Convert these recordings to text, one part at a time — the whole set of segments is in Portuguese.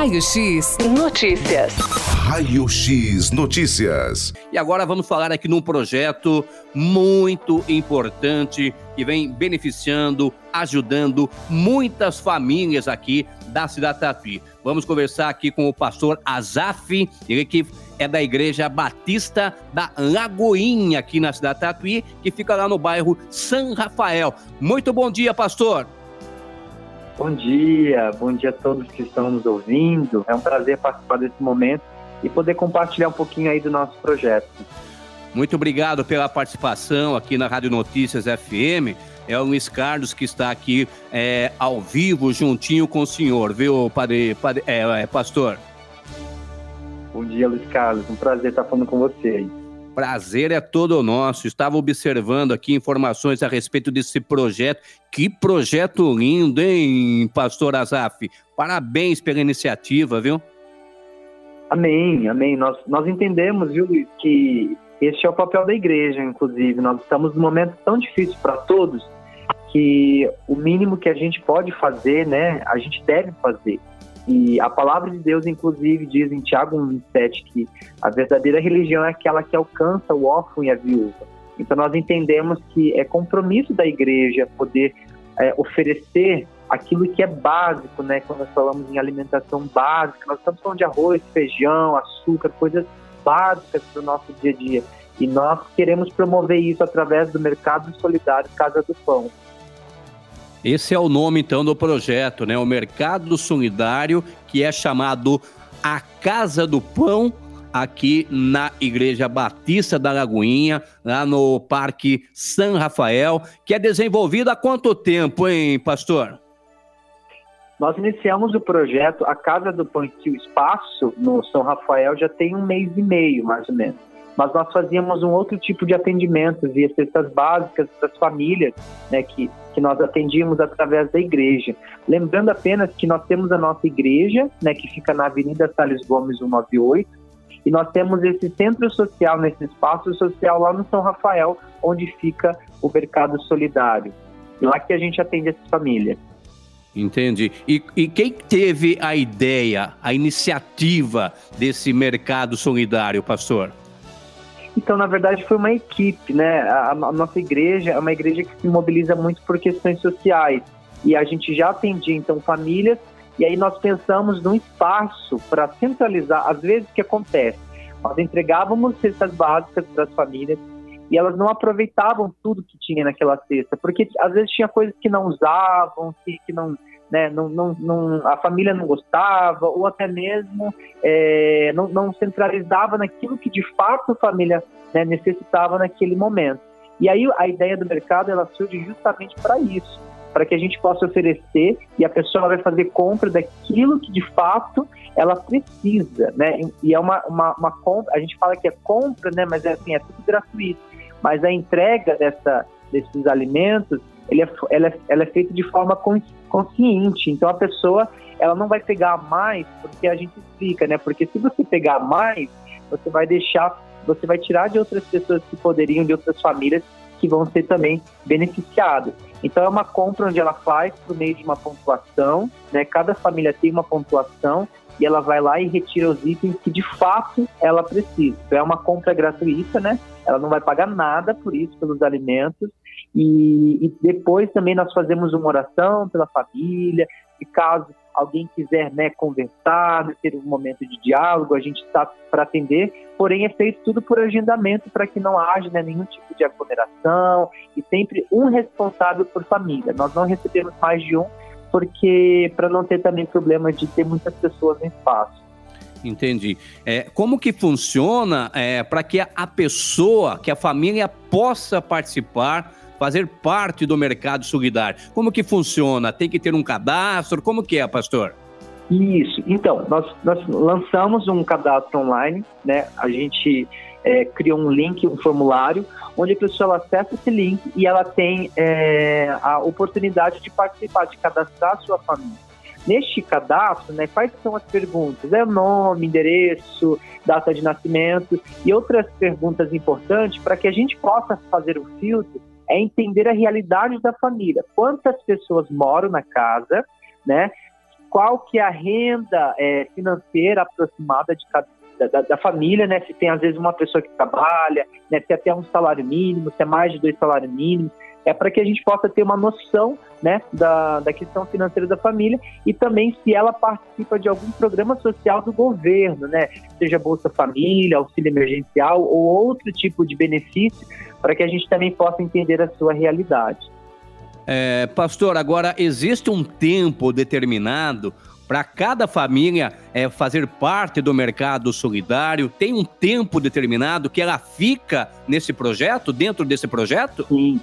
Raio X Notícias. Raio X Notícias. E agora vamos falar aqui num projeto muito importante que vem beneficiando, ajudando muitas famílias aqui da cidade de Tatuí. Vamos conversar aqui com o pastor Azaf, ele que é da Igreja Batista da Lagoinha, aqui na cidade de Tatuí, que fica lá no bairro São Rafael. Muito bom dia, pastor. Bom dia, bom dia a todos que estão nos ouvindo. É um prazer participar desse momento e poder compartilhar um pouquinho aí do nosso projeto. Muito obrigado pela participação aqui na Rádio Notícias FM. É o Luiz Carlos que está aqui é, ao vivo, juntinho com o senhor, viu, padre, padre é, é, pastor? Bom dia, Luiz Carlos. Um prazer estar falando com você aí. Prazer é todo nosso. Estava observando aqui informações a respeito desse projeto. Que projeto lindo, hein, Pastor Azaf? Parabéns pela iniciativa, viu? Amém, amém. Nós, nós entendemos, viu, que este é o papel da igreja, inclusive. Nós estamos num momento tão difícil para todos que o mínimo que a gente pode fazer, né, a gente deve fazer. E a palavra de Deus, inclusive, diz em Tiago 1,7 que a verdadeira religião é aquela que alcança o órfão e a viúva. Então, nós entendemos que é compromisso da igreja poder é, oferecer aquilo que é básico, né? Quando nós falamos em alimentação básica, nós estamos falando de arroz, feijão, açúcar, coisas básicas para o nosso dia a dia. E nós queremos promover isso através do Mercado Solidário Casa do Pão. Esse é o nome então do projeto, né? O Mercado Solidário, que é chamado a Casa do Pão, aqui na Igreja Batista da Lagoinha, lá no Parque São Rafael, que é desenvolvido há quanto tempo, hein, pastor? Nós iniciamos o projeto A Casa do Pão e o Espaço no São Rafael já tem um mês e meio, mais ou menos mas nós fazíamos um outro tipo de atendimento via cestas básicas para as famílias, né, que, que nós atendíamos através da igreja. Lembrando apenas que nós temos a nossa igreja, né, que fica na Avenida Salles Gomes 198, e nós temos esse centro social, nesse espaço social lá no São Rafael, onde fica o Mercado Solidário. Lá que a gente atende essas famílias. Entendi. E, e, quem teve a ideia, a iniciativa desse mercado solidário, pastor? Então, na verdade, foi uma equipe, né? A, a, nossa igreja é uma igreja que se mobiliza muito por questões sociais. E a gente já atendia, então, famílias, e aí nós pensamos num espaço para centralizar. Às vezes, o que acontece? Nós entregávamos cestas básicas para as famílias e elas não aproveitavam tudo que tinha naquela cesta, porque às vezes tinha coisas que não usavam, que, que não né, não, não, não, a família não gostava, ou até mesmo é, não, não, centralizava naquilo que de fato a família né, necessitava naquele momento. E aí a ideia do mercado ela surge justamente para isso, para que a gente possa oferecer e a pessoa vai fazer compra daquilo que de fato ela precisa, né? E é uma, uma, uma compra, a gente fala que é compra, né? Mas é assim, é tudo gratuito. Mas a entrega dessa, desses alimentos ele é, ela, é, ela é feita de forma consciente. Então a pessoa ela não vai pegar mais porque a gente explica, né? Porque se você pegar mais, você vai deixar, você vai tirar de outras pessoas que poderiam, de outras famílias que vão ser também beneficiadas. Então é uma compra onde ela faz por meio de uma pontuação, né? Cada família tem uma pontuação e ela vai lá e retira os itens que de fato ela precisa. Então é uma compra gratuita, né? Ela não vai pagar nada por isso, pelos alimentos, e, e, depois também nós fazemos uma oração pela família, e caso alguém quiser né, conversar, ter um momento de diálogo, a gente está para atender, porém é feito tudo por agendamento para que não haja né, nenhum tipo de aglomeração e sempre um responsável por família. Nós não recebemos mais de um, porque para não ter também problema de ter muitas pessoas no espaço. Entendi. É, como que funciona é, para que a pessoa, que a família possa participar fazer parte do mercado solidário. Como que funciona? Tem que ter um cadastro? Como que é, pastor? Isso. Então, nós, nós lançamos um cadastro online, né? A gente é, criou um link, um formulário, onde a pessoa acessa esse link e ela tem é, a oportunidade de participar, de cadastrar a sua família. Neste cadastro, né, quais são as perguntas? É nome, endereço, data de nascimento e outras perguntas importantes para que a gente possa fazer o filtro é entender a realidade da família. Quantas pessoas moram na casa, né? qual que é a renda é, financeira aproximada de cada da, da, família, né? Se tem às vezes uma pessoa que trabalha, né? Se é até um salário mínimo, se é mais de dois salários mínimos, é para que a gente possa ter uma noção, né, da, da questão financeira da família e também se ela participa de algum programa social do governo, né? Seja Bolsa Família, auxílio emergencial ou outro tipo de benefício, para que a gente também possa entender a sua realidade. É, pastor, agora existe um tempo determinado para cada família é, fazer parte do mercado solidário? Tem um tempo determinado que ela fica nesse projeto, dentro desse projeto? Sim,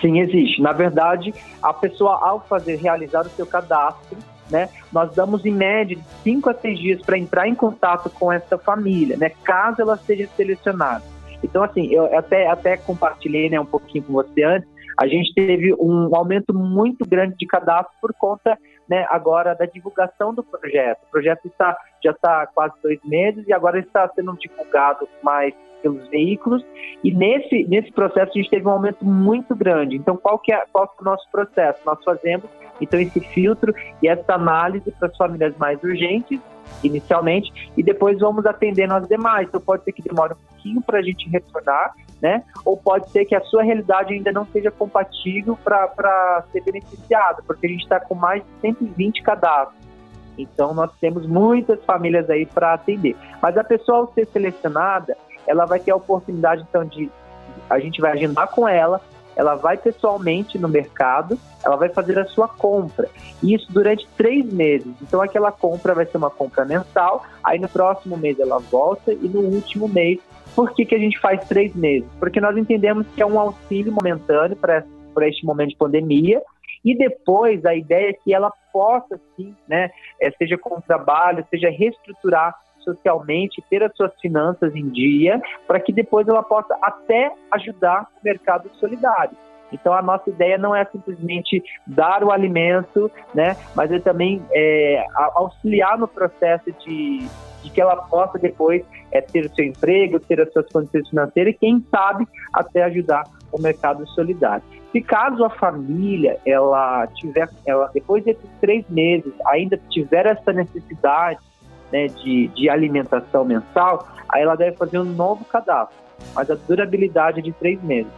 sim, existe. Na verdade, a pessoa, ao fazer, realizar o seu cadastro, né, nós damos em média de 5 a 6 dias para entrar em contato com essa família, né, caso ela seja selecionada. Então, assim, eu até, até compartilhei né, um pouquinho com você antes, a gente teve um aumento muito grande de cadastro por conta né, agora da divulgação do projeto. O projeto está, já está quase dois meses e agora está sendo divulgado mais pelos veículos e nesse, nesse processo a gente teve um aumento muito grande. Então, qual que, é, qual que é o nosso processo? Nós fazemos, então, esse filtro e essa análise para as famílias mais urgentes, inicialmente, e depois vamos atendendo as demais. Então, pode ser que demore um pouquinho para a gente retornar, né? Ou pode ser que a sua realidade ainda não seja compatível para ser beneficiada, porque a gente está com mais de 120 cadastros. Então, nós temos muitas famílias aí para atender. Mas a pessoa, ao ser selecionada, ela vai ter a oportunidade, então, de a gente vai agendar com ela, ela vai pessoalmente no mercado, ela vai fazer a sua compra. E isso durante três meses. Então, aquela compra vai ser uma compra mensal, aí no próximo mês ela volta e no último mês por que, que a gente faz três meses? Porque nós entendemos que é um auxílio momentâneo para este momento de pandemia e depois a ideia é que ela possa, sim, né, é, seja com trabalho, seja reestruturar socialmente, ter as suas finanças em dia, para que depois ela possa até ajudar o mercado solidário. Então a nossa ideia não é simplesmente dar o alimento, né, mas é também é, auxiliar no processo de, de que ela possa depois é, ter o seu emprego, ter as suas condições financeiras e, quem sabe, até ajudar o mercado solidário. Se caso a família, ela tiver, ela, depois desses três meses, ainda tiver essa necessidade né, de, de alimentação mensal, aí ela deve fazer um novo cadastro, mas a durabilidade é de três meses.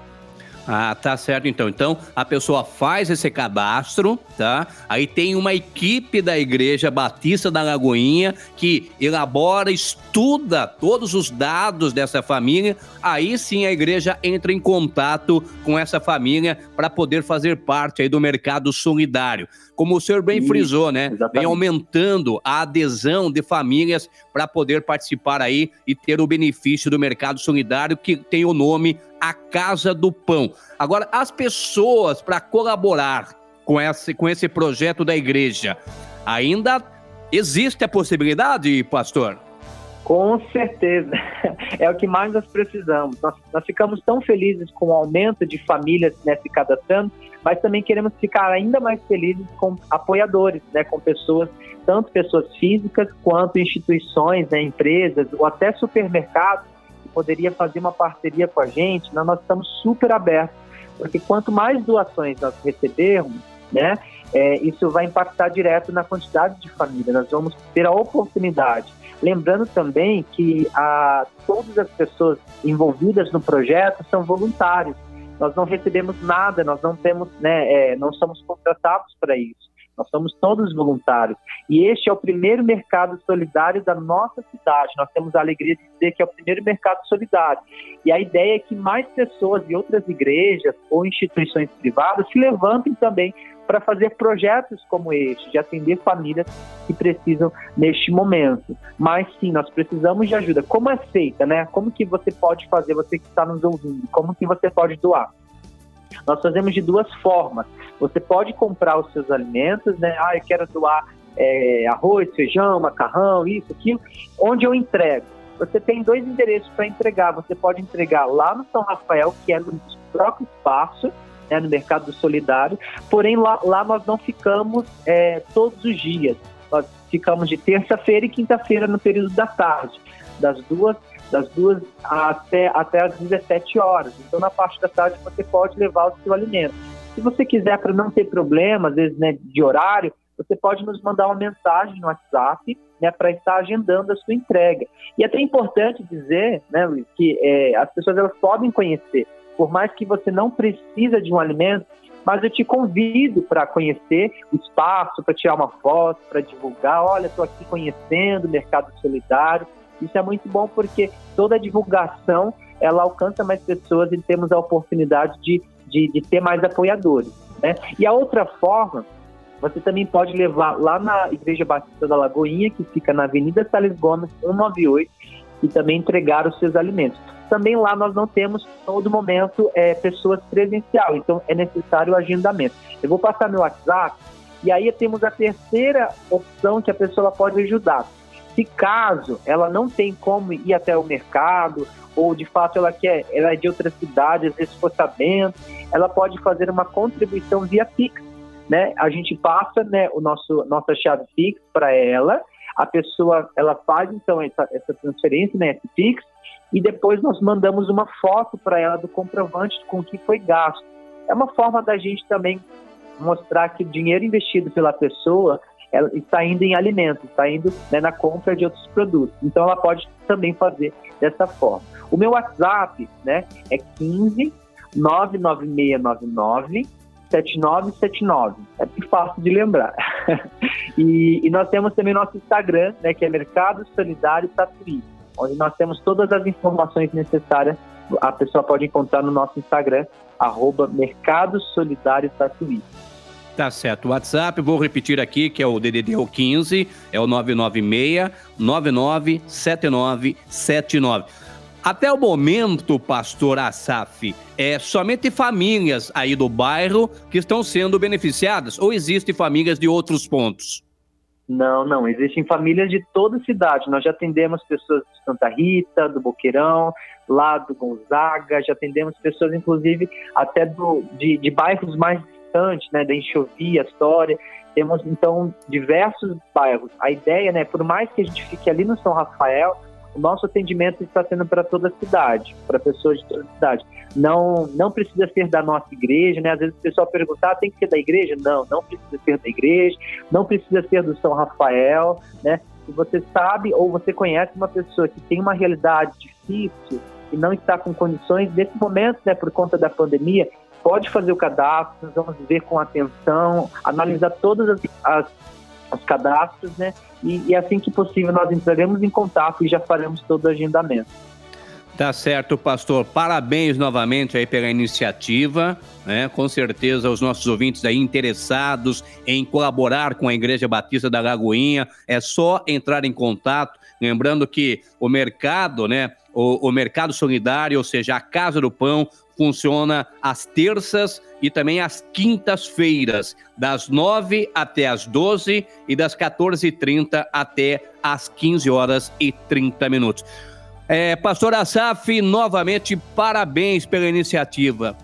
Ah, tá certo então. Então a pessoa faz esse cadastro, tá? Aí tem uma equipe da Igreja Batista da Lagoinha que elabora, estuda todos os dados dessa família. Aí sim a igreja entra em contato com essa família para poder fazer parte aí do mercado solidário. Como o senhor bem frisou, né? Exatamente. Vem aumentando a adesão de famílias para poder participar aí e ter o benefício do mercado solidário que tem o nome a Casa do Pão. Agora, as pessoas para colaborar com esse, com esse projeto da igreja, ainda existe a possibilidade, pastor? Com certeza. É o que mais nós precisamos. Nós, nós ficamos tão felizes com o aumento de famílias né, se cadastrando, mas também queremos ficar ainda mais felizes com apoiadores, né, com pessoas, tanto pessoas físicas quanto instituições, né, empresas ou até supermercados poderia fazer uma parceria com a gente, né, nós estamos super abertos, porque quanto mais doações nós recebermos, né, é, isso vai impactar direto na quantidade de família. Nós vamos ter a oportunidade. Lembrando também que a, todas as pessoas envolvidas no projeto são voluntários. Nós não recebemos nada, nós não temos, né, é, não somos contratados para isso. Nós somos todos voluntários. E este é o primeiro mercado solidário da nossa cidade. Nós temos a alegria de dizer que é o primeiro mercado solidário. E a ideia é que mais pessoas de outras igrejas ou instituições privadas se levantem também para fazer projetos como este, de atender famílias que precisam neste momento. Mas sim, nós precisamos de ajuda. Como é feita, né? Como que você pode fazer, você que está nos ouvindo? Como que você pode doar? Nós fazemos de duas formas. Você pode comprar os seus alimentos, né? Ah, eu quero doar é, arroz, feijão, macarrão, isso, aquilo. Onde eu entrego? Você tem dois endereços para entregar. Você pode entregar lá no São Rafael, que é no próprio espaço, né, no Mercado Solidário. Porém, lá, lá nós não ficamos é, todos os dias. Nós ficamos de terça-feira e quinta-feira no período da tarde, das duas das duas até, até as 17 horas. Então, na parte da tarde, você pode levar o seu alimento. Se você quiser, para não ter problema, às vezes, né, de horário, você pode nos mandar uma mensagem no WhatsApp né, para estar agendando a sua entrega. E é até importante dizer, né, Luiz, que é, as pessoas elas podem conhecer, por mais que você não precisa de um alimento, mas eu te convido para conhecer o espaço, para tirar uma foto, para divulgar. Olha, estou aqui conhecendo o Mercado Solidário. Isso é muito bom porque toda a divulgação ela alcança mais pessoas e temos a oportunidade de, de, de ter mais apoiadores. Né? E a outra forma você também pode levar lá na Igreja Batista da Lagoinha, que fica na Avenida Sales Gomes, 198, e também entregar os seus alimentos. Também lá nós não temos todo momento é, pessoas presencial, então é necessário o agendamento. Eu vou passar meu WhatsApp e aí temos a terceira opção que a pessoa pode ajudar. Se caso ela não tem como ir até o mercado ou de fato ela quer, ela é de outra cidade, às vezes for sabendo, ela pode fazer uma contribuição via Pix né? A gente passa, né, o nosso nossa chave Pix para ela, a pessoa ela faz então essa, essa transferência, né, esse Pix, e depois nós mandamos uma foto para ela do comprovante com que foi gasto. É uma forma da gente também mostrar que o dinheiro investido pela pessoa ela está indo em alimentos, está indo né, na compra de outros produtos. Então ela pode também fazer dessa forma. O meu WhatsApp né, é 15 99699 7979. É fácil de lembrar. e, e, nós temos também nosso Instagram, né, que é Mercado Solidário Tatuí, onde nós temos todas as informações necessárias. A pessoa pode encontrar no nosso Instagram, arroba Mercado Solidário Tatuí. Tá certo. O WhatsApp, vou repetir aqui, que é o DDD 15, é o 996 997979. Até o momento, pastor Asaf, é somente famílias aí do bairro que estão sendo beneficiadas ou existem famílias de outros pontos? Não, não, existem famílias de toda a cidade. Nós já atendemos pessoas de Santa Rita, do Boqueirão, lá do Gonzaga, já atendemos pessoas, inclusive, até do, de, de bairros mais distantes, né, da Enxovia, História. Temos, então, diversos bairros. A ideia, né, por mais que a gente fique ali no São Rafael, o nosso atendimento está sendo para toda a cidade, para pessoas de toda a cidade. Não, não precisa ser da nossa igreja, né? Às vezes o pessoal pergunta, ah, tem que ser da igreja? Não, não precisa ser da igreja, não precisa ser do São Rafael, né? Se você sabe ou você conhece uma pessoa que tem uma realidade difícil e não está com condições, nesse momento, né, por conta da pandemia, pode fazer o cadastro, nós vamos ver com atenção, analisar todas as, as os cadastros, né? E, e assim que possível nós entraremos em contato e já faremos todo o agendamento. Tá certo, pastor. Parabéns novamente aí pela iniciativa, né? Com certeza os nossos ouvintes aí interessados em colaborar com a Igreja Batista da Lagoinha, é só entrar em contato, lembrando que o mercado, né, o, o mercado solidário, ou seja, a Casa do Pão, funciona às terças e também às quintas-feiras, das 9 até as 12 e das 14h30 até as 15 horas e 30 minutos. É, Pastor Asaf, novamente, parabéns pela iniciativa.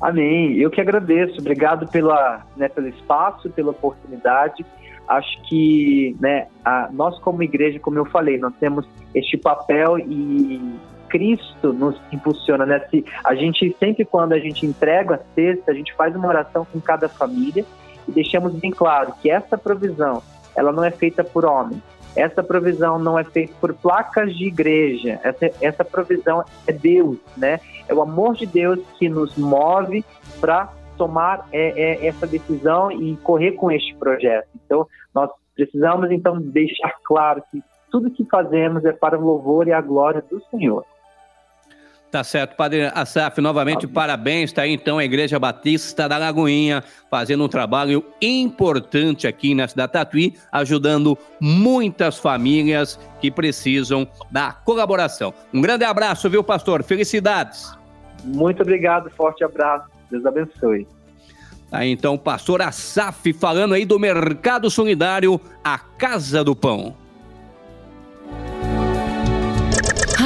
Amém. Eu que agradeço. Obrigado pela, né, pelo espaço, pela oportunidade. Acho que né, a, nós, como igreja, como eu falei, nós temos este papel e Cristo nos impulsiona, né? Se a gente sempre quando a gente entrega a cesta, a gente faz uma oração com cada família e deixamos bem claro que essa provisão, ela não é feita por homem. Essa provisão não é feita por placas de igreja. Essa, essa provisão é Deus, né? É o amor de Deus que nos move para tomar é, é, essa decisão e correr com este projeto. Então, nós precisamos então deixar claro que tudo que fazemos é para o louvor e a glória do Senhor. Tá certo, Padre Asaf, novamente parabéns. Está aí então a Igreja Batista da Lagoinha fazendo um trabalho importante aqui na cidade Tatuí, ajudando muitas famílias que precisam da colaboração. Um grande abraço, viu, pastor? Felicidades. Muito obrigado, forte abraço. Deus abençoe. Tá, então, pastor Asaf falando aí do Mercado Solidário, a Casa do Pão.